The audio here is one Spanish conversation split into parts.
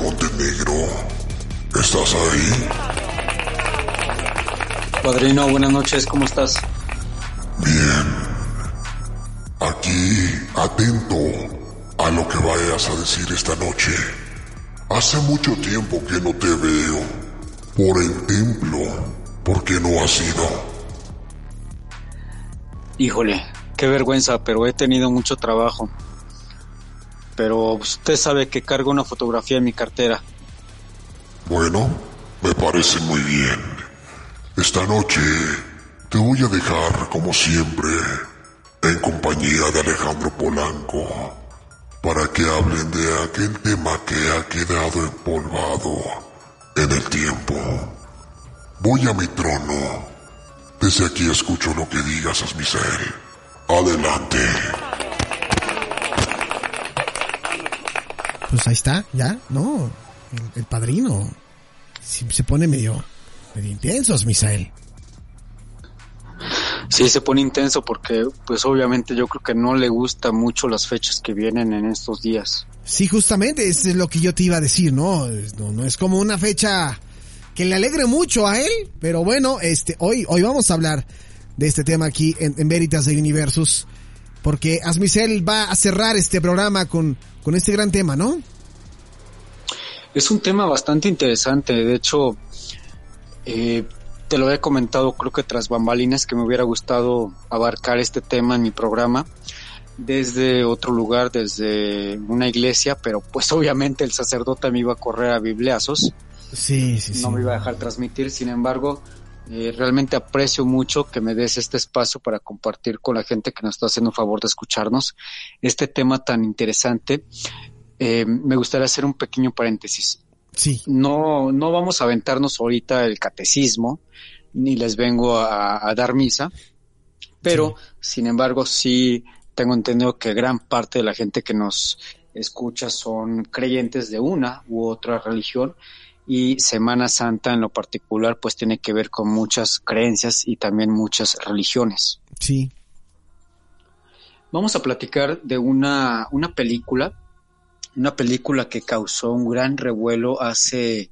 Montenegro. ¿Estás ahí? Padrino, buenas noches, ¿cómo estás? Bien. Aquí, atento a lo que vayas a decir esta noche. Hace mucho tiempo que no te veo. Por el templo. ¿Por qué no has ido? Híjole, qué vergüenza, pero he tenido mucho trabajo. Pero usted sabe que cargo una fotografía en mi cartera. Bueno, me parece muy bien. Esta noche te voy a dejar, como siempre, en compañía de Alejandro Polanco, para que hablen de aquel tema que ha quedado empolvado en el tiempo. Voy a mi trono. Desde aquí escucho lo que digas, Asmisael. Adelante. Pues ahí está, ya, no. El, el padrino. Sí, se pone medio, medio intensos, Misael. Sí, se pone intenso porque, pues obviamente yo creo que no le gusta mucho las fechas que vienen en estos días. Sí, justamente, eso es lo que yo te iba a decir, ¿no? No, no es como una fecha que le alegre mucho a él, pero bueno, este, hoy, hoy vamos a hablar de este tema aquí en, en Veritas de Universus, porque Asmicel va a cerrar este programa con, con este gran tema, ¿no? Es un tema bastante interesante, de hecho, eh, te lo he comentado creo que tras bambalinas que me hubiera gustado abarcar este tema en mi programa desde otro lugar, desde una iglesia, pero pues obviamente el sacerdote me iba a correr a bibliazos. Sí, sí, sí. No me iba a dejar transmitir, sin embargo, eh, realmente aprecio mucho que me des este espacio para compartir con la gente que nos está haciendo un favor de escucharnos este tema tan interesante. Eh, me gustaría hacer un pequeño paréntesis. Sí. No, no vamos a aventarnos ahorita el catecismo, ni les vengo a, a dar misa, pero sí. sin embargo sí tengo entendido que gran parte de la gente que nos escucha son creyentes de una u otra religión y Semana Santa en lo particular pues tiene que ver con muchas creencias y también muchas religiones. Sí. Vamos a platicar de una, una película, una película que causó un gran revuelo hace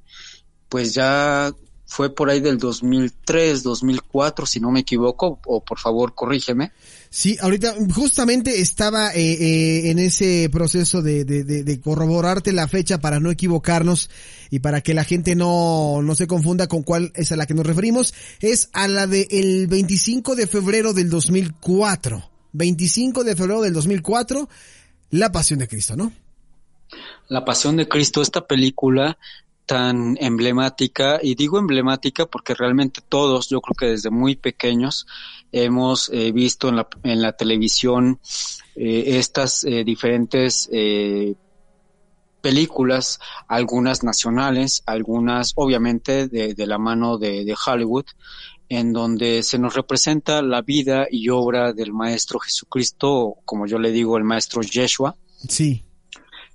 pues ya fue por ahí del 2003, 2004, si no me equivoco, o por favor corrígeme. Sí, ahorita justamente estaba eh, eh, en ese proceso de, de, de, de, corroborarte la fecha para no equivocarnos y para que la gente no, no se confunda con cuál es a la que nos referimos. Es a la del de 25 de febrero del 2004. 25 de febrero del 2004, La Pasión de Cristo, ¿no? La Pasión de Cristo, esta película tan emblemática, y digo emblemática porque realmente todos, yo creo que desde muy pequeños, hemos eh, visto en la, en la televisión eh, estas eh, diferentes películas, algunas nacionales, algunas obviamente de, de la mano de, de, Hollywood, en donde se nos representa la vida y obra del Maestro Jesucristo, como yo le digo, el Maestro Yeshua. Sí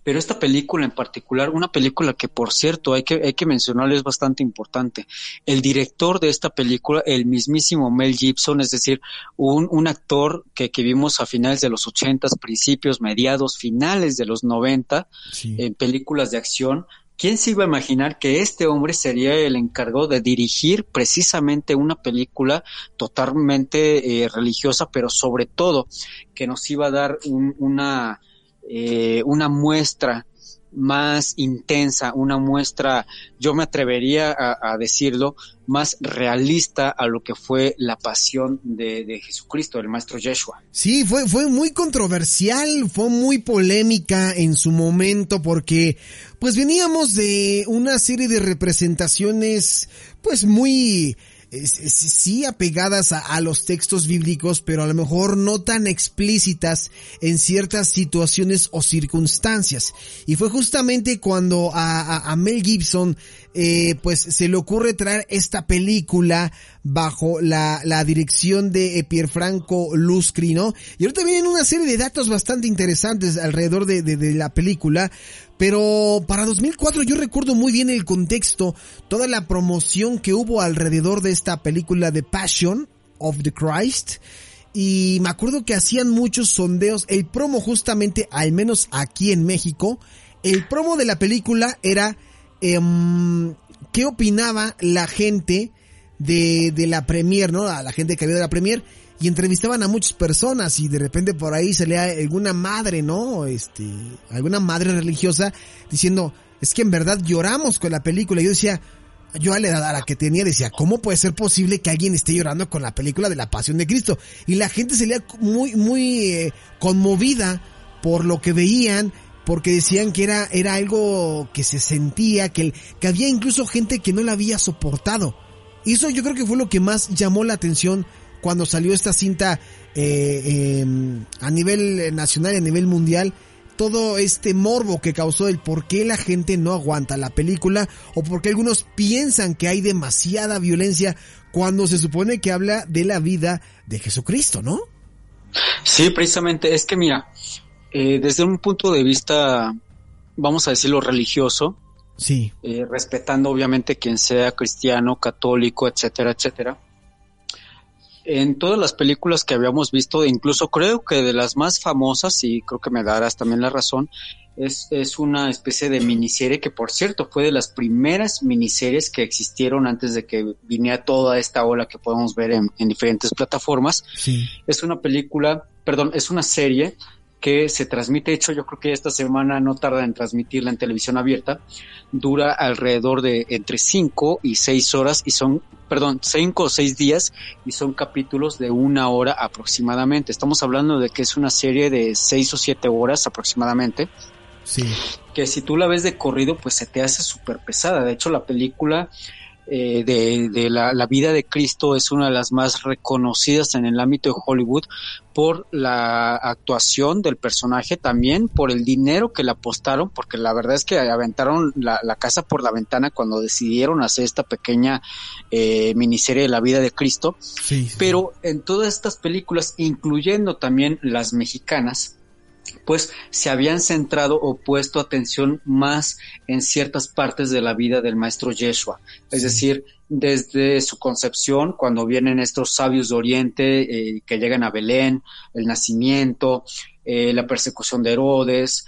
Pero esta película en particular, una película que por cierto hay que, hay que mencionarle es bastante importante. El director de esta película, el mismísimo Mel Gibson, es decir, un, un actor que, que vimos a finales de los ochentas, principios, mediados, finales de los noventa, en películas de acción, ¿Quién se iba a imaginar que este hombre sería el encargado de dirigir precisamente una película totalmente eh, religiosa, pero sobre todo que nos iba a dar una, eh, una muestra más intensa, una muestra, yo me atrevería a, decirlo, más realista a lo que fue la pasión de, de, Jesucristo, el maestro Yeshua. Sí, fue, fue muy controversial, fue muy polémica en su momento porque pues veníamos de una serie de representaciones pues muy sí apegadas a, los textos bíblicos, pero a lo mejor no tan explícitas en ciertas situaciones o circunstancias. Y fue justamente cuando a, Mel Gibson eh, pues se le ocurre traer esta película bajo la, la dirección de Pierfranco Luscri, ¿no? Y ahorita vienen una serie de datos bastante interesantes alrededor de, de, de la película, pero para 2004 yo recuerdo muy bien el contexto, toda la promoción que hubo alrededor de esta película de Passion of the Christ. Y me acuerdo que hacían muchos sondeos. El promo justamente, al menos aquí en México, el promo de la película era eh, qué opinaba la gente de, de la premier, ¿no? La gente que había de la premier y entrevistaban a muchas personas y de repente por ahí se salía alguna madre, ¿no? Este, alguna madre religiosa diciendo, es que en verdad lloramos con la película. Yo decía, yo a la edad a la que tenía decía, ¿cómo puede ser posible que alguien esté llorando con la película de la Pasión de Cristo? Y la gente se salía muy, muy eh, conmovida por lo que veían, porque decían que era, era algo que se sentía, que, había incluso gente que no la había soportado. Y eso yo creo que fue lo que más llamó la atención cuando salió esta cinta eh, em, a nivel nacional y a nivel mundial, todo este morbo que causó el por qué la gente no aguanta la película o por qué algunos piensan que hay demasiada violencia cuando se supone que habla de la vida de Jesucristo, ¿no? Sí, precisamente, es que mira, eh, desde un punto de vista, vamos a decirlo, religioso, sí. Eh, respetando obviamente quien sea cristiano, católico, etcétera, etcétera, en todas las películas que habíamos visto, incluso creo que de las más famosas, y creo que me darás también la razón, es, es una especie de miniserie que por cierto fue de las primeras miniseries que existieron antes de que viniera toda esta ola que podemos ver en, en diferentes plataformas. Sí. Es una película, perdón, es una serie que se transmite, de hecho yo creo que esta semana no tarda en transmitirla en televisión abierta, dura alrededor de entre 5 y 6 horas y son, perdón, 5 o 6 días y son capítulos de una hora aproximadamente. Estamos hablando de que es una serie de 6 o 7 horas aproximadamente. Sí. Que si tú la ves de corrido, pues se te hace súper pesada. De hecho, la película eh, de, la, vida de Cristo es una de las más reconocidas en el ámbito de Hollywood por la actuación del personaje, también por el dinero que le apostaron, porque la verdad es que aventaron la, casa por la ventana cuando decidieron hacer esta pequeña eh, miniserie de la vida de Cristo. Pero en todas estas películas, incluyendo también las mexicanas, pues se habían centrado o puesto atención más en ciertas partes de la vida del maestro Yeshua, es decir, desde su concepción, cuando vienen estos sabios de Oriente eh, que llegan a Belén, el nacimiento, eh, la persecución de Herodes,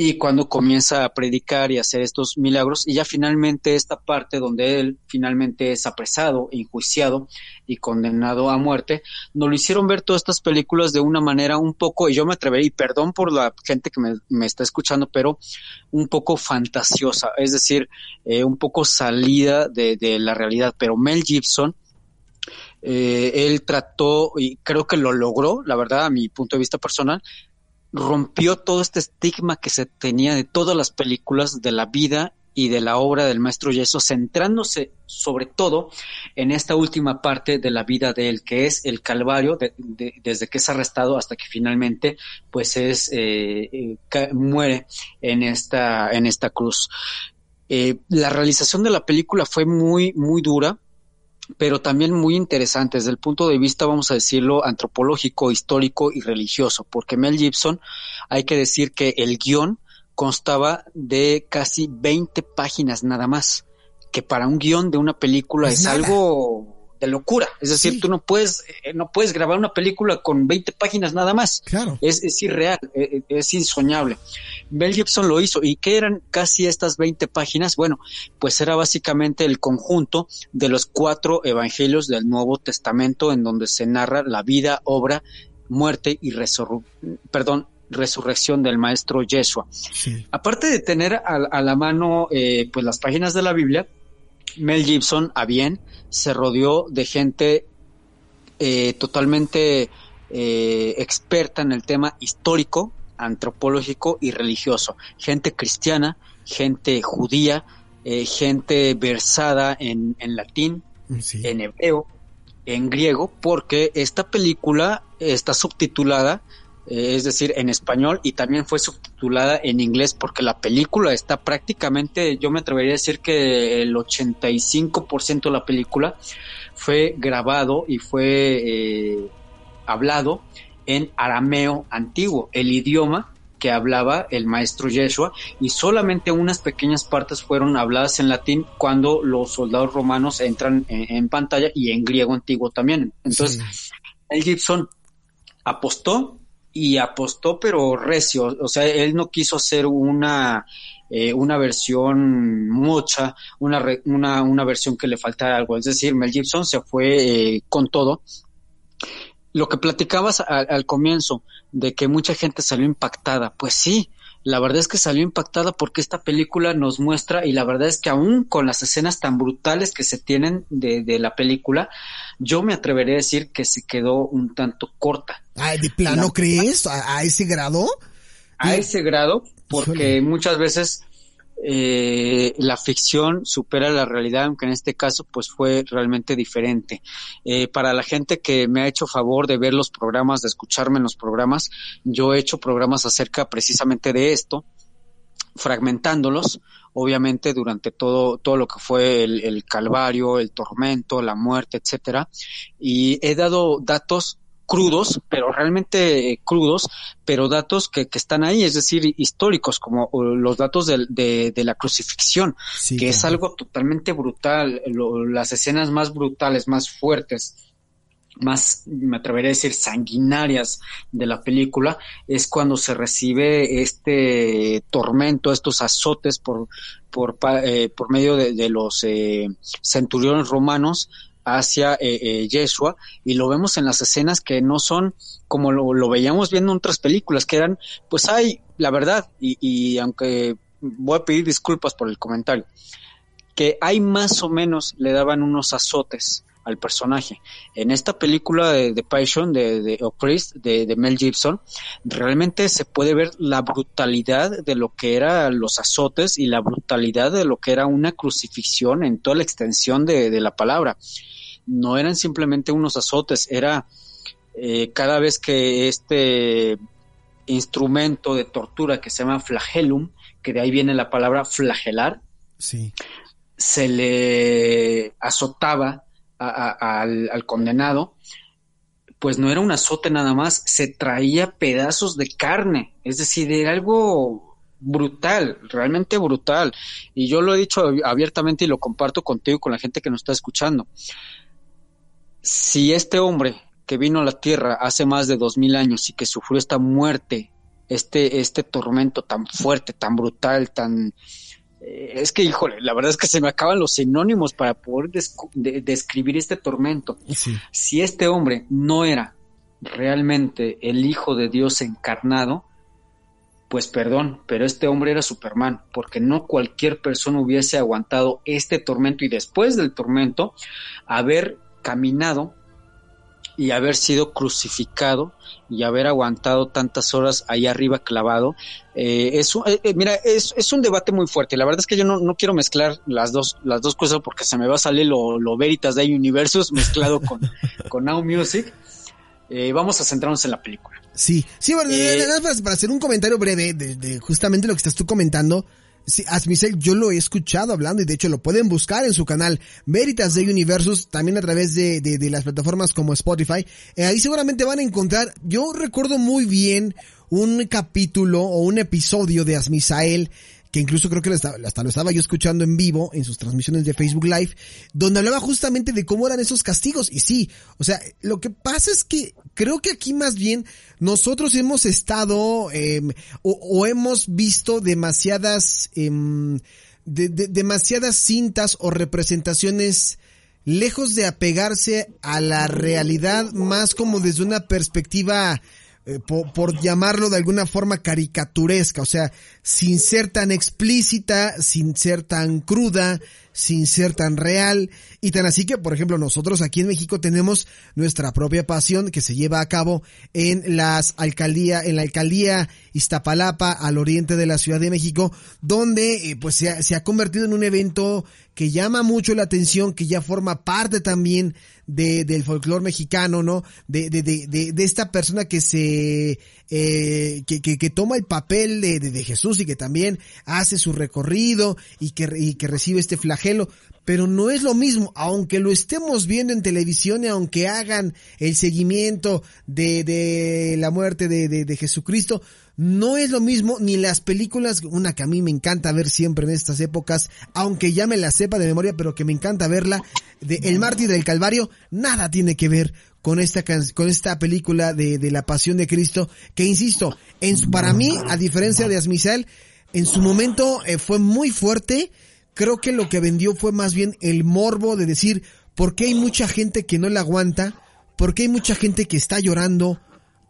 y cuando comienza a predicar y hacer estos milagros y ya finalmente esta parte donde él finalmente es apresado, enjuiciado y condenado a muerte, nos lo hicieron ver todas estas películas de una manera un poco, y yo me atrevería, y perdón por la gente que me, está escuchando, pero un poco fantasiosa, es decir, eh, un poco salida de, la realidad, pero Mel Gibson, eh, él trató, y creo que lo logró, la verdad, a mi punto de vista personal, rompió todo este estigma que se tenía de todas las películas de la vida y de la obra del maestro Yeso, centrándose sobre todo en esta última parte de la vida de él, que es el Calvario, desde que es arrestado hasta que finalmente pues es eh, eh, muere en esta en esta cruz. Eh, la realización de la película fue muy muy dura, pero también muy interesante desde el punto de vista, vamos a decirlo, antropológico, histórico y religioso, porque Mel Gibson, hay que decir que el guion constaba de casi 20 páginas nada más, que para un guion de una película es, algo de locura. Es decir, tú no puedes, eh, no puedes grabar una película con 20 páginas nada más. Claro. Es, es irreal, es, eh, es insoñable. Mel Gibson lo hizo. ¿Y qué eran casi estas 20 páginas? Bueno, pues era básicamente el conjunto de los cuatro evangelios del Nuevo Testamento en donde se narra la vida, obra, muerte y resurrección, perdón, resurrección del maestro Yeshua. Sí. Aparte de tener a, a la mano eh, pues las páginas de la Biblia, Mel Gibson, a bien, se rodeó de gente eh, totalmente eh, experta en el tema histórico, antropológico y religioso. Gente cristiana, gente judía, eh, gente versada en, en latín, Sí. en hebreo, en griego, porque esta película está subtitulada, eh, es decir, en español y también fue subtitulada en inglés, porque la película está prácticamente, yo me atrevería a decir que el 85% de la película fue grabado y fue eh, hablado en arameo antiguo, el idioma que hablaba el maestro Yeshua y solamente unas pequeñas partes fueron habladas en latín cuando los soldados romanos entran en, en pantalla y en griego antiguo también. Entonces, Sí. el Gibson apostó y apostó pero recio, o sea, él no quiso hacer una eh, una versión mucha, una, re- una, una versión que le faltara algo, es decir, Mel Gibson se fue eh, con todo. Lo que platicabas al comienzo de que mucha gente salió impactada, pues sí, la verdad es que salió impactada porque esta película nos muestra y la verdad es que aún con las escenas tan brutales que se tienen de, de la película, yo me atreveré a decir que se quedó un tanto corta Ay, ¿de plano La- crees? ¿A, a ese grado? a ese grado porque Híjole. muchas veces eh, la ficción supera la realidad, aunque en este caso pues fue realmente diferente. Eh, para la gente que me ha hecho favor de ver los programas, de escucharme en los programas, yo he hecho programas acerca precisamente de esto, fragmentándolos, obviamente durante todo, todo lo que fue el, el calvario, el tormento, la muerte, etcétera, y he dado datos crudos, pero realmente eh, crudos, pero datos que, que están ahí, es decir, históricos, como los datos del- de, de la crucifixión, Sí, que es algo totalmente brutal, lo- las escenas más brutales, más fuertes, más, me atrevería a decir, sanguinarias de la película, es cuando se recibe este tormento, estos azotes por, por, eh, por medio de, de los eh, centuriones romanos hacia eh, eh, Yeshua y lo vemos en las escenas que no son como lo, lo veíamos viendo en otras películas, que eran, pues hay, la verdad, y, y aunque voy a pedir disculpas por el comentario, que hay más o menos le daban unos azotes al personaje. En esta película de, de Passion de, de o Christ, de, de Mel Gibson, realmente se puede ver la brutalidad de lo que eran los azotes y la brutalidad de lo que era una crucifixión en toda la extensión de, de la palabra. No eran simplemente unos azotes, era eh, cada vez que este instrumento de tortura que se llama flagellum, que de ahí viene la palabra flagelar, Sí. se le azotaba al, condenado, pues no era un azote nada más, se traía pedazos de carne, es decir, era algo brutal, realmente brutal. Y yo lo he dicho ab- abiertamente y lo comparto contigo y con la gente que nos está escuchando. Si este hombre que vino a la tierra hace más de dos mil años y que sufrió esta muerte, este, este tormento tan fuerte, tan brutal, tan, es que, híjole, la verdad es que se me acaban los sinónimos para poder de- describir este tormento. Sí. Si este hombre no era realmente el Hijo de Dios encarnado, pues perdón, pero este hombre era Superman, porque no cualquier persona hubiese aguantado este tormento y después del tormento haber caminado y haber sido crucificado y haber aguantado tantas horas ahí arriba clavado. Eh, es, un- eh, eh, mira, es, es un debate muy fuerte. La verdad es que yo no, no quiero mezclar las dos, las dos cosas porque se me va a salir lo, lo Veritas de Universus mezclado con, con Now Music. Eh, vamos a centrarnos en la película. Sí, sí, bueno, para hacer un comentario breve de, de justamente lo que estás tú comentando. Sí, Asmicel, yo lo he escuchado hablando y de hecho lo pueden buscar en su canal Veritas de Universus, también a través de, de, de las plataformas como Spotify. Eh, ahí seguramente van a encontrar, yo recuerdo muy bien un capítulo o un episodio de Asmisael que incluso creo que hasta, lo estaba yo escuchando en vivo en sus transmisiones de Facebook Live, donde hablaba justamente de cómo eran esos castigos. Y sí, o sea, lo que pasa es que creo que aquí más bien nosotros hemos estado em, o, hemos visto demasiadas, em, demasiadas cintas o representaciones lejos de apegarse a la realidad más como desde una perspectiva eh, por, llamarlo de alguna forma caricaturesca, o sea, sin ser tan explícita, sin ser tan cruda, sin ser tan real y tan así que, por ejemplo, nosotros aquí en México tenemos nuestra propia pasión que se lleva a cabo en las alcaldía, en la alcaldía Iztapalapa al oriente de la Ciudad de México, donde eh, pues se ha, se ha convertido en un evento que llama mucho la atención, que ya forma parte también de, del folclore mexicano, ¿no? De, de, de, de, esta persona que se, eh, que, que, que, toma el papel de, de, Jesús y que también hace su recorrido y que, y que recibe este flagelo. Pero no es lo mismo, aunque lo estemos viendo en televisión y aunque hagan el seguimiento de, de la muerte de, de, de, Jesucristo, no es lo mismo ni las películas, una que a mí me encanta ver siempre en estas épocas, aunque ya me la sepa de memoria, pero que me encanta verla, de El mártir del Calvario, nada tiene que ver con esta con esta película de, de la Pasión de Cristo, que insisto, en, para mí, a diferencia de Asmisael, en su momento eh, fue muy fuerte, creo que lo que vendió fue más bien el morbo de decir, ¿por qué hay mucha gente que no la aguanta? ¿Por qué hay mucha gente que está llorando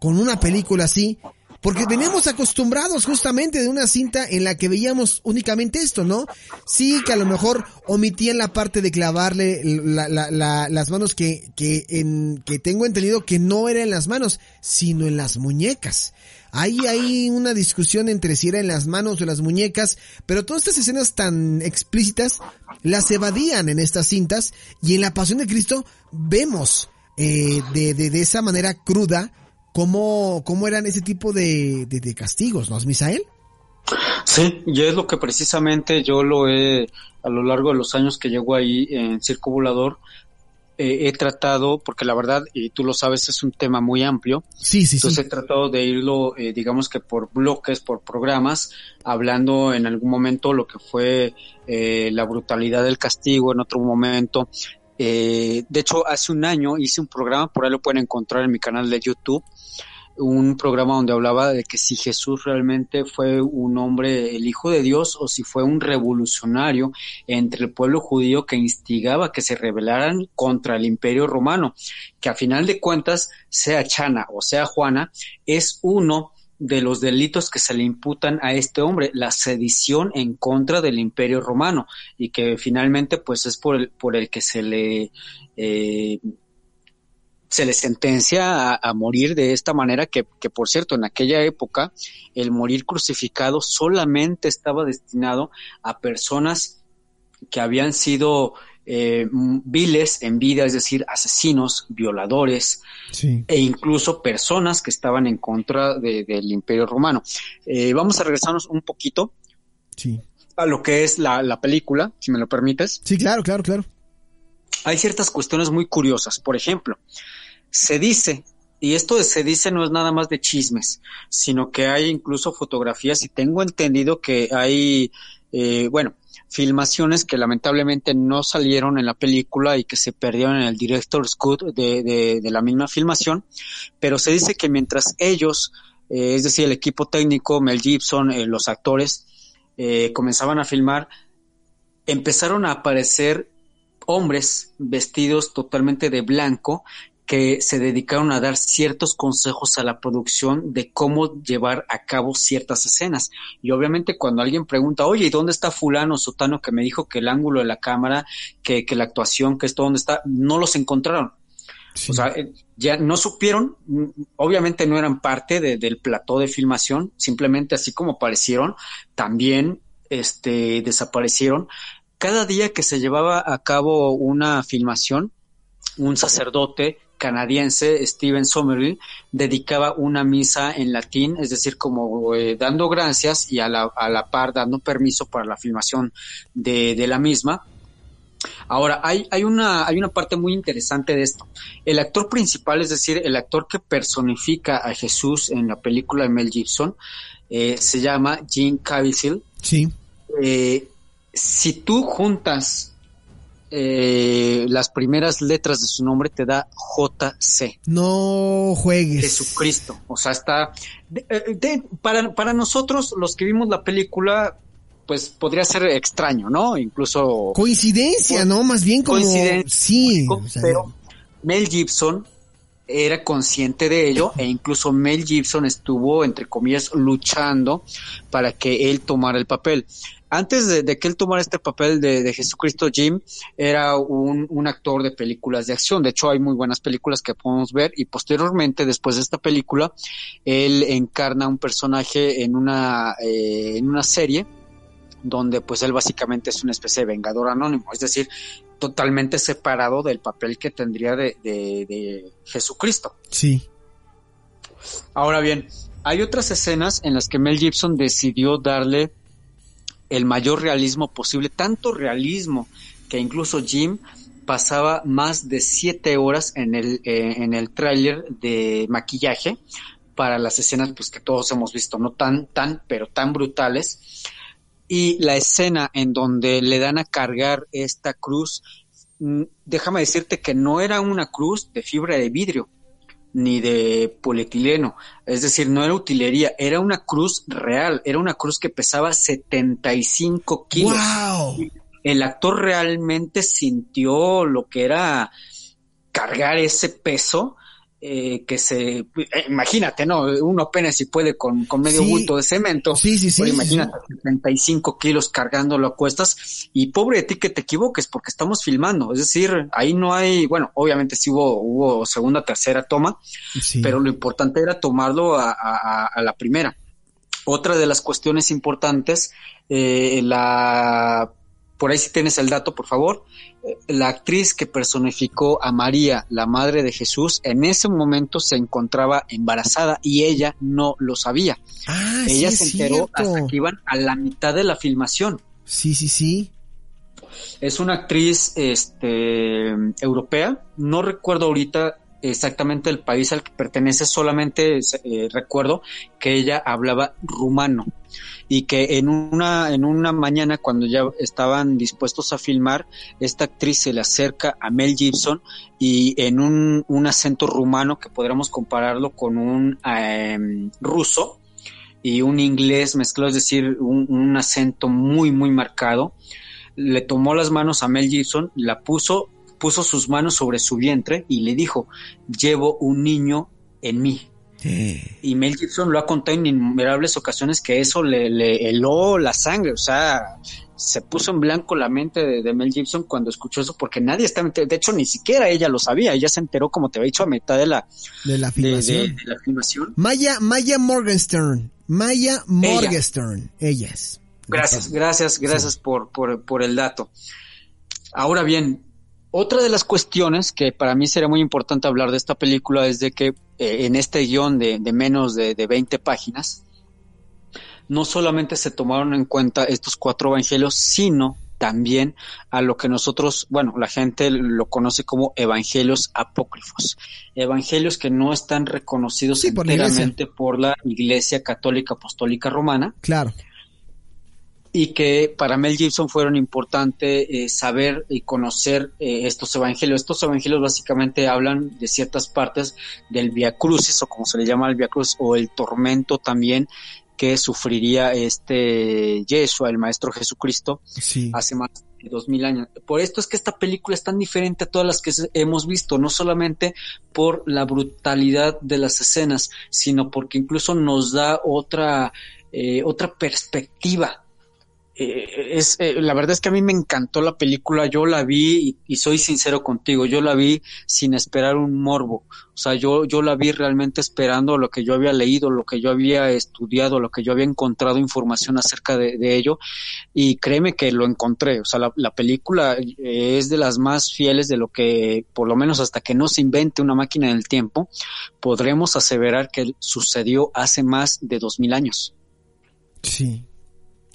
con una película así? Porque veníamos acostumbrados justamente de una cinta en la que veíamos únicamente esto, ¿no? Sí, que a lo mejor omitían la parte de clavarle las manos que, que, en, tengo entendido que no era en las manos, sino en las muñecas. Ahí hay una discusión entre si era en las manos o las muñecas, pero todas estas escenas tan explícitas las evadían en estas cintas y en la Pasión de Cristo vemos eh, de, de, esa manera cruda cómo, cómo eran ese tipo de, de, de castigos, ¿no, Misael? Sí, y es lo que precisamente yo lo he, a lo largo de los años que llego ahí en Circo Volador, eh, he tratado, porque la verdad, y tú lo sabes, es un tema muy amplio. Sí, sí, Entonces he tratado de irlo, eh, digamos que por bloques, por programas, hablando en algún momento lo que fue eh, la brutalidad del castigo, en otro momento. De hecho, hace un año hice un programa, por ahí lo pueden encontrar en mi canal de YouTube, un programa donde hablaba de que si Jesús realmente fue un hombre, el Hijo de Dios, o si fue un revolucionario entre el pueblo judío que instigaba que se rebelaran contra el imperio romano, que a final de cuentas, sea Chana o sea Juana, es uno de los delitos que se le imputan a este hombre, la sedición en contra del imperio romano, y que finalmente pues es por el, por el que se le eh, se le sentencia a, morir de esta manera que, que, por cierto, en aquella época el morir crucificado solamente estaba destinado a personas que habían sido eh, viles en vida, es decir, asesinos, violadores e incluso personas que estaban en contra del imperio romano. Eh, vamos a regresarnos un poquito a lo que es la, la película, si me lo permites. Sí, claro, claro, claro hay ciertas cuestiones muy curiosas. Por ejemplo, se dice, y esto de se dice no es nada más de chismes, sino que hay incluso fotografías y tengo entendido que hay, eh, bueno, filmaciones que lamentablemente no salieron en la película y que se perdieron en el director's cut de, de, la misma filmación, pero se dice que mientras ellos, eh, es decir, el equipo técnico, Mel Gibson, eh, los actores, comenzaban a filmar, empezaron a aparecer hombres vestidos totalmente de blanco que se dedicaron a dar ciertos consejos a la producción de cómo llevar a cabo ciertas escenas. Y obviamente cuando alguien pregunta, oye, ¿y dónde está fulano sotano que me dijo que el ángulo de la cámara, que, que la actuación, que esto dónde está? No los encontraron. O sea, eh, ya no supieron, obviamente no eran parte del plató de filmación, simplemente así como aparecieron, también este, desaparecieron cada día que se llevaba a cabo una filmación, un sacerdote canadiense, Steven Somerville, dedicaba una misa en latín, es decir, como eh, dando gracias y a la, a la par dando permiso para la filmación de, de la misma. Ahora, hay, hay, una, hay una parte muy interesante de esto. El actor principal, es decir, el actor que personifica a Jesús en la película de Mel Gibson, eh, se llama Jim Caviezel. Sí. Eh, si tú juntas eh, las primeras letras de su nombre, te da JC. No juegues. Jesucristo. O sea, está... para, para nosotros, los que vimos la película, pues podría ser extraño, ¿no? Incluso... Coincidencia, ¿no? Más bien como... Coincidencia. Sí. pero Mel Gibson era consciente de ello e incluso Mel Gibson estuvo, entre comillas, luchando para que él tomara el papel. Antes de, que él tomara este papel de, Jesucristo, Jim era un, un, actor de películas de acción. De hecho, hay muy buenas películas que podemos ver y posteriormente, después de esta película, él encarna un personaje en una, eh, en una serie donde pues él básicamente es una especie de vengador anónimo, es decir, totalmente separado del papel que tendría de, Jesucristo. Sí. Ahora bien, hay otras escenas en las que Mel Gibson decidió darle el mayor realismo posible, tanto realismo que incluso Jim pasaba más de siete horas en el, eh, en el tráiler de maquillaje para las escenas pues que todos hemos visto, no tan, tan, pero tan brutales. Y la escena en donde le dan a cargar esta cruz, mm, déjame decirte que no era una cruz de fibra de vidrio ni de polietileno, es decir, no era utilería, era una cruz real, era una cruz que pesaba 75 kilos. ¡Wow! El actor realmente sintió lo que era cargar ese peso eh, que se, eh, imagínate, ¿no? Uno apenas si puede con, con medio bulto de cemento. Sí, sí, sí. imagínate, 35 kilos cargándolo a cuestas y pobre de ti que te equivoques porque estamos filmando. Es decir, ahí no hay, bueno, obviamente sí hubo, hubo segunda, tercera toma, pero lo importante era tomarlo a, a, la primera. Otra de las cuestiones importantes, eh, la por ahí si tienes el dato, por favor, eh, la actriz que personificó a María, la madre de Jesús, en ese momento se encontraba embarazada y ella no lo sabía. Ah, ella se enteró hasta que iban a la mitad de la filmación. Sí, sí, sí. Es una actriz este, europea, no recuerdo ahorita exactamente el país al que pertenece, solamente eh, recuerdo que ella hablaba rumano y que en una, en una mañana cuando ya estaban dispuestos a filmar, esta actriz se le acerca a Mel Gibson y en un, un acento rumano que podríamos compararlo con un em, ruso y un inglés mezclado, es decir, un, un acento muy, muy marcado, le tomó las manos a Mel Gibson, la puso puso sus manos sobre su vientre y le dijo, llevo un niño en mí. Y Mel Gibson lo ha contado en innumerables ocasiones que eso le, le, heló la sangre, o sea, se puso en blanco la mente de, Mel Gibson cuando escuchó eso, porque nadie estaba, de hecho ni siquiera ella lo sabía, ella se enteró, como te había dicho, a mitad de la, de la filmación. Maya, Maya Morgenstern, Maya Morgenstern, ellas. Gracias, gracias, gracias por, por, por el dato. Ahora bien, otra de las cuestiones que para mí sería muy importante hablar de esta película es de que eh, en este guion de, menos de, de, 20 páginas, no solamente se tomaron en cuenta estos cuatro evangelios, sino también a lo que nosotros, bueno, la gente lo conoce como evangelios apócrifos, evangelios que no están reconocidos enteramente por la Iglesia Católica Apostólica Romana. Claro y que para Mel Gibson fueron importante eh, saber y conocer eh, estos evangelios. Estos evangelios básicamente hablan de ciertas partes del Via Crucis o como se le llama el Via Crucis o el tormento también que sufriría este Yeshua, el Maestro Jesucristo, hace más de dos mil años. Por esto es que esta película es tan diferente a todas las que hemos visto, no solamente por la brutalidad de las escenas, sino porque incluso nos da otra, eh, otra perspectiva eh, es eh, la verdad es que a mí me encantó la película, yo la vi y, soy sincero contigo, yo la vi sin esperar un morbo, o sea, yo, yo la vi realmente esperando lo que yo había leído, lo que yo había estudiado, lo que yo había encontrado información acerca de, ello y créeme que lo encontré, o sea, la, la, película es de las más fieles de lo que, por lo menos hasta que no se invente una máquina del tiempo, podremos aseverar que sucedió hace más de dos mil años. Sí,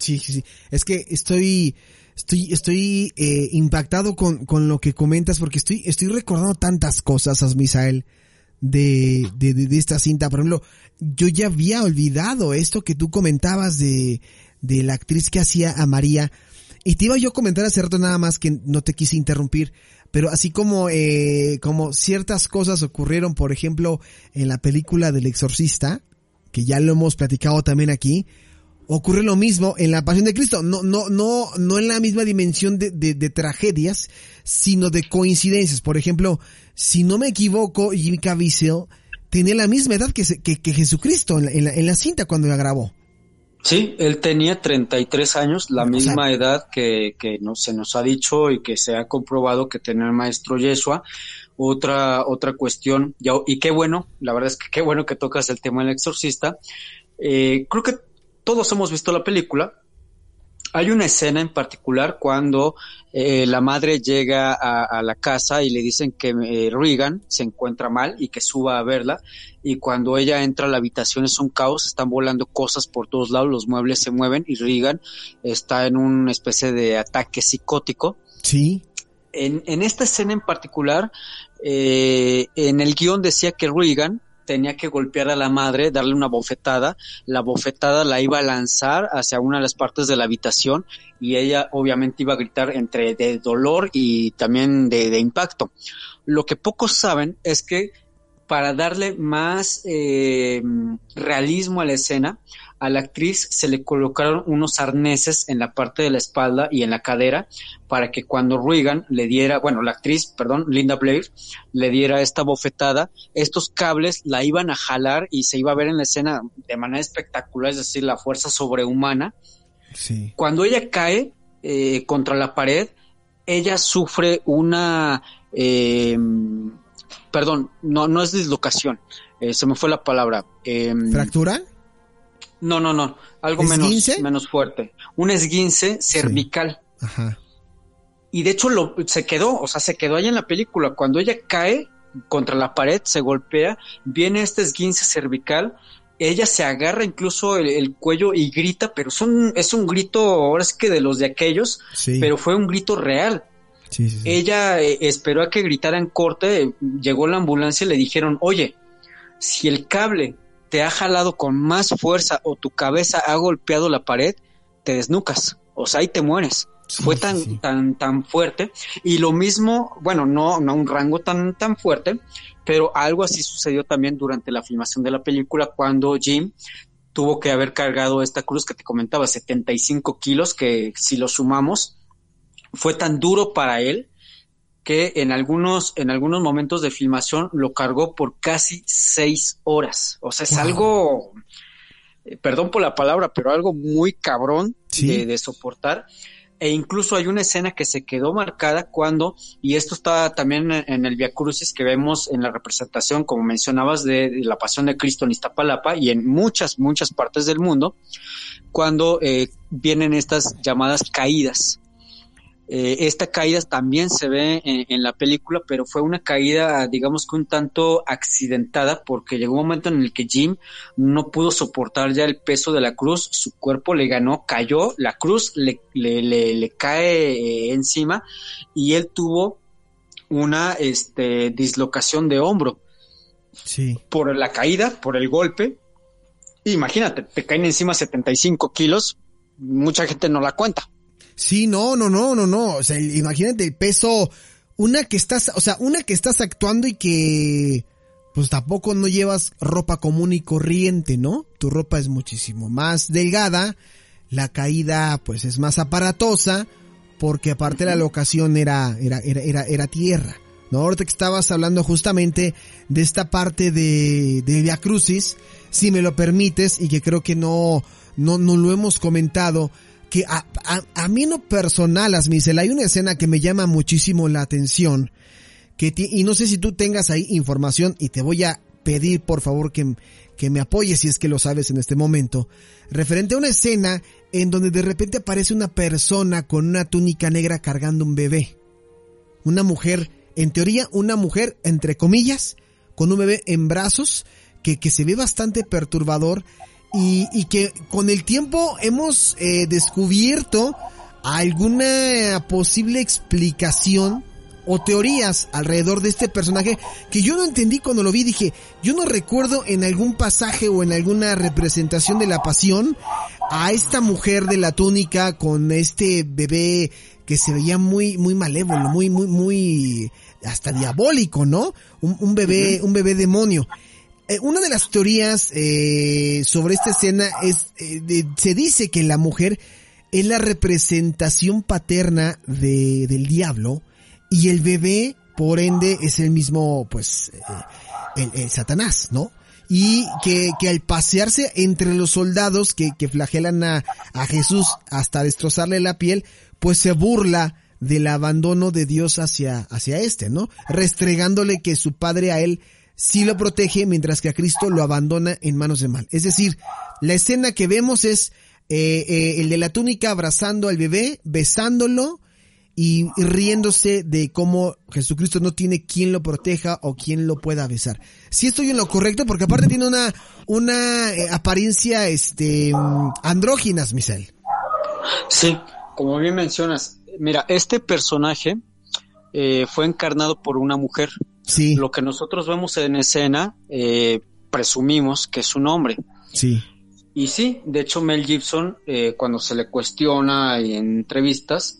Sí, sí. Es que estoy estoy, estoy eh, impactado con, con lo que comentas porque estoy, estoy recordando tantas cosas, Misael, de, de, de, esta cinta. Por ejemplo, yo ya había olvidado esto que tú comentabas de, de la actriz que hacía a María. Y te iba yo a comentar hace rato nada más que no te quise interrumpir, pero así como, eh, como ciertas cosas ocurrieron, por ejemplo, en la película del exorcista, que ya lo hemos platicado también aquí, ocurre lo mismo en la Pasión de Cristo. No, no, no, no en la misma dimensión de, de, de tragedias, sino de coincidencias. Por ejemplo, si no me equivoco, Jimmy Caviezel tenía la misma edad que, que, que Jesucristo en la, en, la, en la, cinta cuando la grabó. Sí, él tenía 33 años, la misma sea, edad que, que no, se nos ha dicho y que se ha comprobado que tenía el maestro Yeshua. Otra, otra cuestión, y qué bueno, la verdad es que qué bueno que tocas el tema del exorcista. Eh, creo que todos hemos visto la película. Hay una escena en particular cuando eh, la madre llega a, a, la casa y le dicen que eh, Regan se encuentra mal y que suba a verla. Y cuando ella entra a la habitación es un caos, están volando cosas por todos lados, los muebles se mueven y Regan está en una especie de ataque psicótico. Sí. En, en esta escena en particular, eh, en el guion decía que Regan tenía que golpear a la madre, darle una bofetada, la bofetada la iba a lanzar hacia una de las partes de la habitación y ella obviamente iba a gritar entre de dolor y también de, de impacto. Lo que pocos saben es que para darle más eh, realismo a la escena, a la actriz se le colocaron unos arneses en la parte de la espalda y en la cadera para que cuando Regan le diera, bueno, la actriz, perdón, Linda Blair, le diera esta bofetada, estos cables la iban a jalar y se iba a ver en la escena de manera espectacular, es decir, la fuerza sobrehumana. Sí. Cuando ella cae eh, contra la pared, ella sufre una... Eh, perdón, no, no es dislocación, eh, se me fue la palabra. Eh, ¿Fractura? No, no, no, algo menos, menos fuerte. Un esguince cervical. Sí. Ajá. Y de hecho lo, se quedó, o sea, se quedó ahí en la película. Cuando ella cae contra la pared, se golpea, viene este esguince cervical, ella se agarra incluso el, el cuello y grita, pero es un, es un grito, ahora es que de los de aquellos, sí. pero fue un grito real. Sí, sí. Ella eh, esperó a que gritara en corte, llegó la ambulancia y le dijeron, oye, si el cable te ha jalado con más fuerza o tu cabeza ha golpeado la pared, te desnucas, o sea, ahí te mueres. Sí, Fue tan, sí, tan, tan fuerte. Y lo mismo, bueno, no, no un rango tan, tan fuerte, pero algo así sucedió también durante la filmación de la película cuando Jim tuvo que haber cargado esta cruz que te comentaba, 75 kilos, que si lo sumamos, fue tan duro para él que en algunos, en algunos momentos de filmación lo cargó por casi seis horas. O sea, es wow. algo, eh, perdón por la palabra, pero algo muy cabrón sí. de, de, soportar. E incluso hay una escena que se quedó marcada cuando, y esto está también en el Via Crucis que vemos en la representación, como mencionabas, de, de la Pasión de Cristo en Iztapalapa y en muchas, muchas partes del mundo, cuando eh, vienen estas llamadas caídas eh, esta caída también se ve en, en, la película, pero fue una caída, digamos que un tanto accidentada, porque llegó un momento en el que Jim no pudo soportar ya el peso de la cruz, su cuerpo le ganó, cayó, la cruz le, le, le, le cae eh, encima y él tuvo una este, dislocación de hombro. Sí. Por la caída, por el golpe. Imagínate, te caen encima 75 kilos, mucha gente no la cuenta. Sí, no, no, no, no, no. O sea, imagínate el peso. Una que estás, o sea, una que estás actuando y que pues tampoco no llevas ropa común y corriente, ¿no? Tu ropa es muchísimo más delgada, la caída pues es más aparatosa, porque aparte la locación era, era, era, era, era tierra. ¿no? Ahorita que estabas hablando justamente de esta parte de, de Via Crucis, si me lo permites, y que creo que no, no, no lo hemos comentado, que a, a, a mí no personal, Asmicel, hay una escena que me llama muchísimo la atención, que y no sé si tú tengas ahí información y te voy a pedir por favor que, que me apoyes si es que lo sabes en este momento, referente a una escena en donde de repente aparece una persona con una túnica negra cargando un bebé. Una mujer, en teoría una mujer, entre comillas, con un bebé en brazos, que, que se ve bastante perturbador y, y que con el tiempo hemos eh, descubierto alguna posible explicación o teorías alrededor de este personaje que yo no entendí cuando lo vi. Dije, yo no recuerdo en algún pasaje o en alguna representación de la pasión a esta mujer de la túnica con este bebé que se veía muy, muy malévolo, muy, muy, muy, hasta diabólico, ¿no? Un, bebé, un bebé demonio. Eh, una de las teorías eh, sobre esta escena es, eh, se dice que la mujer es la representación paterna de, del diablo y el bebé, por ende, es el mismo, pues, el, Satanás, ¿no? y que, que, al pasearse entre los soldados que, que flagelan a, a, Jesús hasta destrozarle la piel, pues se burla del abandono de Dios hacia, hacia este, ¿no? Restregándole que su padre a él sí lo protege, mientras que a Cristo lo abandona en manos de mal. Es decir, la escena que vemos es eh, eh, el de la túnica abrazando al bebé, besándolo y riéndose de cómo Jesucristo no tiene quien lo proteja o quien lo pueda besar. Sí estoy en lo correcto porque aparte tiene una una eh, apariencia este mm, andróginas, Michelle. Sí, como bien mencionas, mira, este personaje eh, fue encarnado por una mujer. Sí. Lo que nosotros vemos en escena, eh, presumimos que es un hombre. Sí. Y sí, de hecho Mel Gibson, eh, cuando se le cuestiona en entrevistas,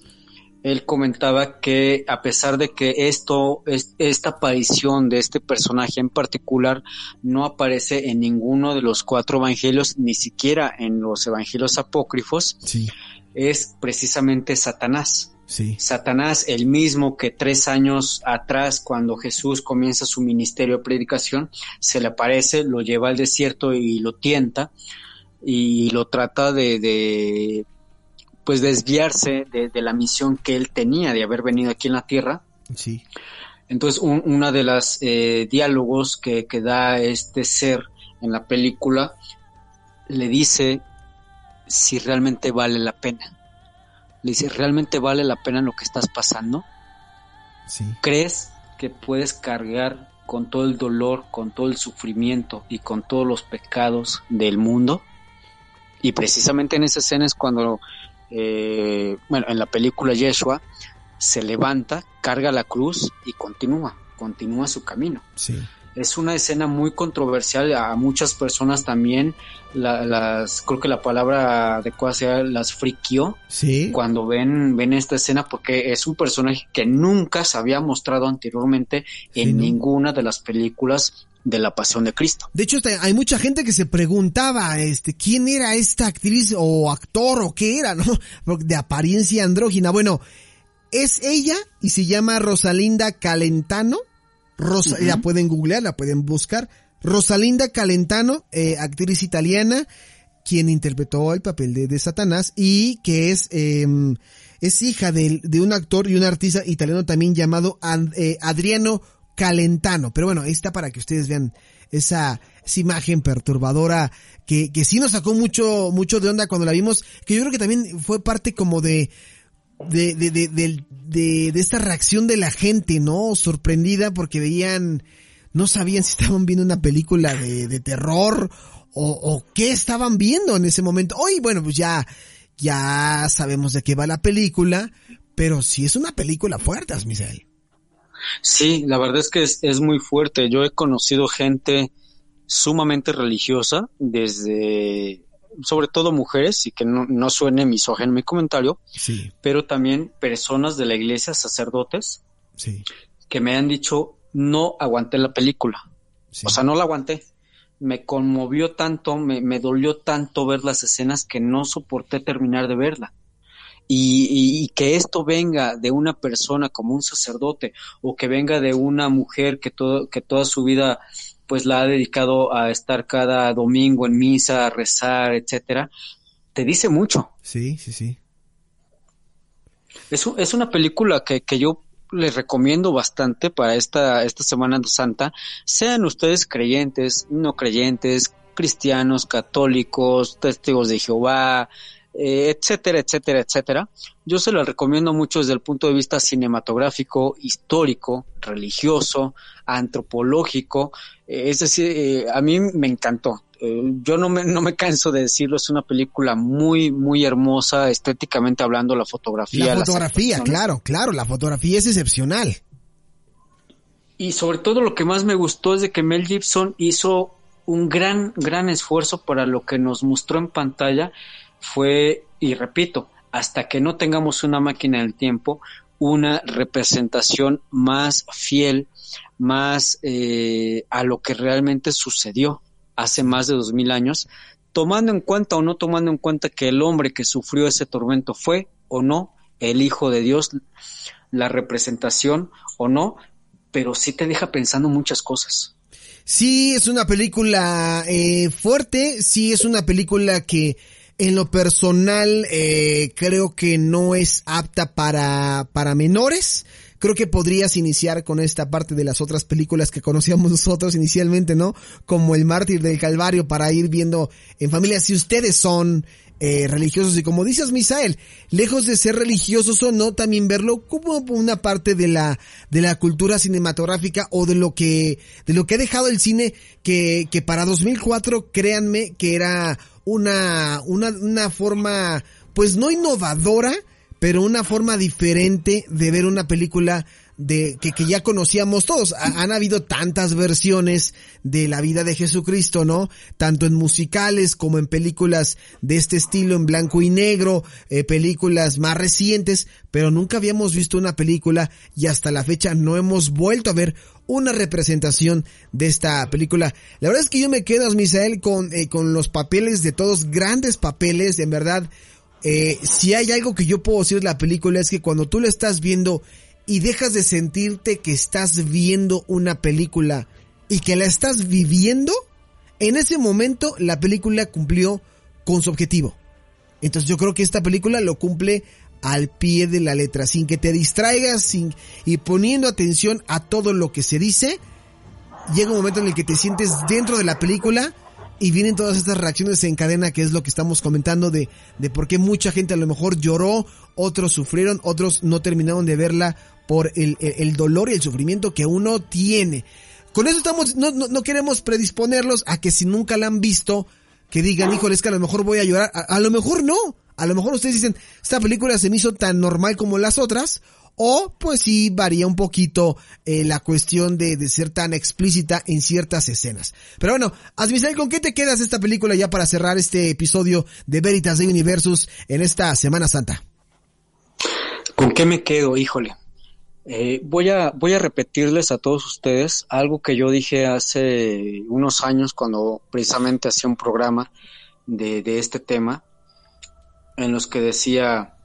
él comentaba que a pesar de que esto, esta aparición de este personaje en particular no aparece en ninguno de los cuatro evangelios, ni siquiera en los evangelios apócrifos, sí es precisamente Satanás. Sí. Satanás, el mismo que tres años atrás, cuando Jesús comienza su ministerio de predicación, se le aparece, lo lleva al desierto y lo tienta y lo trata de, de pues desviarse de, la misión que él tenía de haber venido aquí en la tierra. Sí. Entonces, una de las eh, diálogos que, que da este ser en la película le dice si realmente vale la pena. Le dice, ¿realmente vale la pena lo que estás pasando? Sí. ¿Crees que puedes cargar con todo el dolor, con todo el sufrimiento y con todos los pecados del mundo? Y precisamente en esa escena es cuando, eh, bueno, en la película Yeshua se levanta, carga la cruz y continúa, continúa su camino. Sí es una escena muy controversial a muchas personas también las creo que la palabra adecuada sea las friquió sí. cuando ven ven esta escena porque es un personaje que nunca se había mostrado anteriormente en ninguna de las películas de la pasión de Cristo. De hecho, hay mucha gente que se preguntaba, este, quién era esta actriz o actor o qué era, ¿no? De apariencia andrógina. Bueno, es ella y se llama Rosalinda Calentano Rosa, la pueden googlear, la pueden buscar. Rosalinda Calentano, eh, actriz italiana, quien interpretó el papel de, de Satanás y que es, em, es hija de, de, un actor y un artista italiano también llamado eh, Adriano Calentano. Pero bueno, ahí está para que ustedes vean esa, esa imagen perturbadora que, que sí nos sacó mucho, mucho de onda cuando la vimos, que yo creo que también fue parte como de, de, de, de, de, de esta reacción de la gente, ¿no? Sorprendida porque veían, no sabían si estaban viendo una película de, terror o, o qué estaban viendo en ese momento. Hoy, bueno, pues ya, ya sabemos de qué va la película, pero sí es una película fuerte, Michelle. Sí, la verdad es que es, es muy fuerte. Yo he conocido gente sumamente religiosa desde sobre todo mujeres, y que no, no suene misógeno mi comentario, sí. pero también personas de la iglesia, sacerdotes, sí. que me han dicho, no aguanté la película. O sea, no la aguanté. Me conmovió tanto, me, me, dolió tanto ver las escenas que no soporté terminar de verla. Y, y, que esto venga de una persona como un sacerdote o que venga de una mujer que, todo, que toda su vida pues la ha dedicado a estar cada domingo en misa, a rezar, etcétera, te dice mucho. Sí, sí, sí. Es, es una película que, que yo les recomiendo bastante para esta, esta Semana Santa, sean ustedes creyentes, no creyentes, cristianos, católicos, testigos de Jehová, eh, etcétera, etcétera, etcétera. Yo se lo recomiendo mucho desde el punto de vista cinematográfico, histórico, religioso, antropológico. Eh, es decir, eh, a mí me encantó. eh, yo no me, no me canso de decirlo, es una película muy, muy hermosa, estéticamente hablando, la fotografía. La fotografía, claro, claro, la fotografía es excepcional. Y sobre todo lo que más me gustó es de que Mel Gibson hizo un gran, gran esfuerzo para lo que nos mostró en pantalla fue, y repito, hasta que no tengamos una máquina del tiempo, una representación más fiel, más eh, a lo que realmente sucedió hace más de dos mil años, tomando en cuenta o no tomando en cuenta que el hombre que sufrió ese tormento fue o no el Hijo de Dios, la representación o no, pero sí te deja pensando muchas cosas. Sí, es una película eh, fuerte, sí es una película que en lo personal eh, creo que no es apta para, para menores. Creo que podrías iniciar con esta parte de las otras películas que conocíamos nosotros inicialmente, ¿no? Como El Mártir del Calvario para ir viendo en familia. Si ustedes son eh, religiosos y como dices Misael, lejos de ser religiosos o no, también verlo como una parte de la, de la cultura cinematográfica o de lo que, de lo que ha dejado el cine que, que para 2004, créanme que era una, una, una forma, pues no innovadora, pero una forma diferente de ver una película de que, que ya conocíamos todos. han habido tantas versiones de la vida de Jesucristo, ¿no? Tanto en musicales como en películas de este estilo, en blanco y negro, eh, películas más recientes, pero nunca habíamos visto una película y hasta la fecha no hemos vuelto a ver una representación de esta película. La verdad es que yo me quedo, Misael, con, eh, con los papeles de todos, grandes papeles, en verdad. Eh, si hay algo que yo puedo decir de la película es que cuando tú la estás viendo y dejas de sentirte que estás viendo una película y que la estás viviendo, en ese momento la película cumplió con su objetivo. Entonces yo creo que esta película lo cumple al pie de la letra, sin que te distraigas sin, y poniendo atención a todo lo que se dice. Llega un momento en el que te sientes dentro de la película y vienen todas estas reacciones en cadena que es lo que estamos comentando de, de por qué mucha gente a lo mejor lloró, otros sufrieron, otros no terminaron de verla por el, el, dolor y el sufrimiento que uno tiene. Con eso estamos, no, no, no, queremos predisponerlos a que si nunca la han visto, que digan, híjole, es que a lo mejor voy a llorar. A, lo mejor no. A lo mejor ustedes dicen, esta película se me hizo tan normal como las otras. O pues sí varía un poquito eh, la cuestión de, de, ser tan explícita en ciertas escenas. Pero bueno, Asmisel, ¿con qué te quedas esta película ya para cerrar este episodio de Veritas de Universus en esta Semana Santa? ¿Con qué me quedo? Híjole. Eh, voy, a, voy a repetirles a todos ustedes algo que yo dije hace unos años cuando precisamente hacía un programa de, de este tema, en los que decía,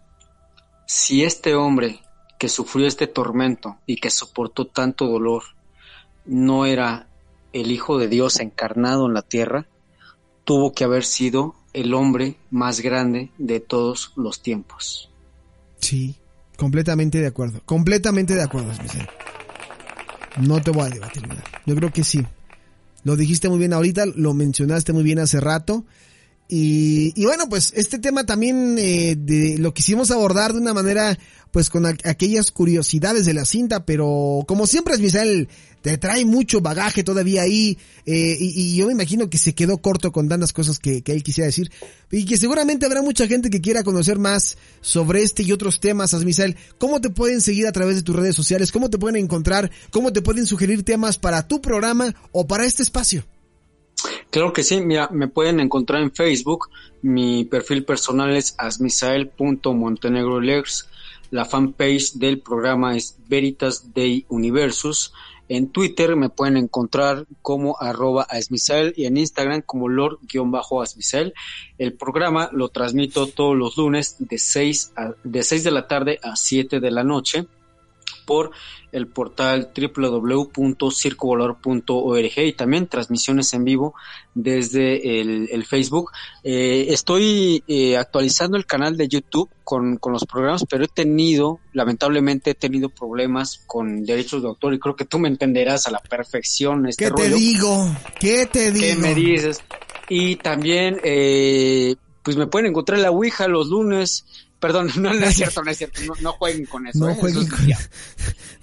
si este hombre que sufrió este tormento y que soportó tanto dolor no era el Hijo de Dios encarnado en la tierra, tuvo que haber sido el hombre más grande de todos los tiempos. Sí, Completamente de acuerdo. Completamente de acuerdo, No te voy a debatir. Yo creo que sí. Lo dijiste muy bien ahorita, lo mencionaste muy bien hace rato. Y, y bueno, pues este tema también eh, de, lo quisimos abordar de una manera pues con aquellas curiosidades de la cinta, pero como siempre Misael, te trae mucho bagaje todavía ahí, eh, y, yo me imagino que se quedó corto con tantas cosas que, que, él quisiera decir, y que seguramente habrá mucha gente que quiera conocer más sobre este y otros temas, Misael. ¿Cómo te pueden seguir a través de tus redes sociales? ¿Cómo te pueden encontrar? ¿Cómo te pueden sugerir temas para tu programa o para este espacio? Claro que sí, mira, me pueden encontrar en Facebook, mi perfil personal es asmisael.montenegrolex, la fanpage del programa es Veritas Day Universus. En Twitter me pueden encontrar como arroba asmisael y en Instagram como lord-asmisael. El programa lo transmito todos los lunes de 6, de 6 de la tarde a 7 de la noche por el portal www.circovolador.org y también transmisiones en vivo desde el, Facebook. Eh, estoy eh, actualizando el canal de YouTube con, con, los programas, pero he tenido, lamentablemente he tenido problemas con derechos de autor y creo que tú me entenderás a la perfección. Este ¿Qué te digo? ¿Qué te digo? ¿Qué me dices? Y también, eh, pues me pueden encontrar en la Ouija los lunes Perdón, no, es cierto, no es cierto. No, jueguen con eso. No ¿eh? jueguen con eso.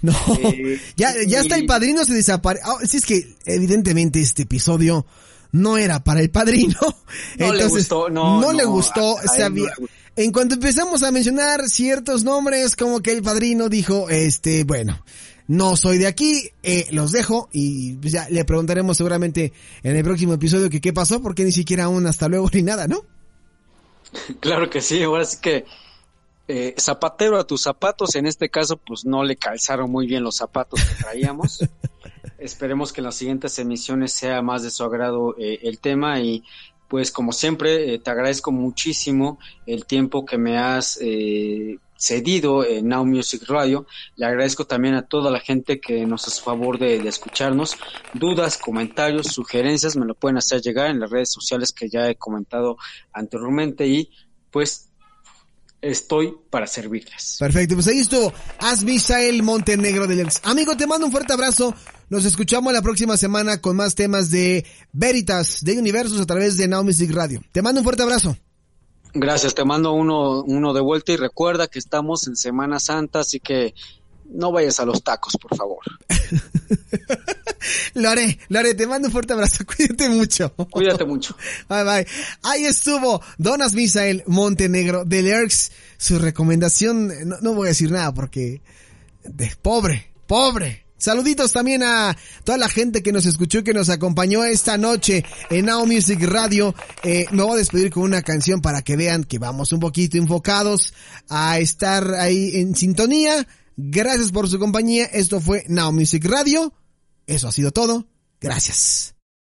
No. Eh, ya, ya está el padrino se desaparece. Ah, si es que evidentemente este episodio no era para el padrino. No le gustó, no, le gustó, sabía. En cuanto empezamos a mencionar ciertos nombres, como que el padrino dijo, este, bueno, no soy de aquí, eh, los dejo y pues ya le preguntaremos seguramente en el próximo episodio que qué pasó, porque ni siquiera aún hasta luego ni nada, ¿no? Claro que sí, ahora sí que eh, zapatero a tus zapatos, en este caso pues no le calzaron muy bien los zapatos que traíamos. Esperemos que en las siguientes emisiones sea más de su agrado eh, el tema y pues como siempre eh, te agradezco muchísimo el tiempo que me has cedido en Now Music Radio. Le agradezco también a toda la gente que nos hace favor de, de, escucharnos. Dudas, comentarios, sugerencias me lo pueden hacer llegar en las redes sociales que ya he comentado anteriormente y pues estoy para servirles. Perfecto, pues ahí estuvo Asmisael Montenegro de Lex. Amigo, te mando un fuerte abrazo. Nos escuchamos la próxima semana con más temas de Veritas, de Universos a través de Now Music Radio. Te mando un fuerte abrazo. Gracias, te mando uno, uno de vuelta y recuerda que estamos en Semana Santa, así que no vayas a los tacos, por favor. lo haré, lo haré, te mando un fuerte abrazo, cuídate mucho. Cuídate mucho. Bye bye. Ahí estuvo Donas Misael Montenegro de Lerx. Su recomendación, no, no voy a decir nada porque de pobre, pobre. Saluditos también a toda la gente que nos escuchó y que nos acompañó esta noche en Now Music Radio. Eh, me voy a despedir con una canción para que vean que vamos un poquito enfocados a estar ahí en sintonía. Gracias por su compañía. Esto fue Now Music Radio. Eso ha sido todo. Gracias.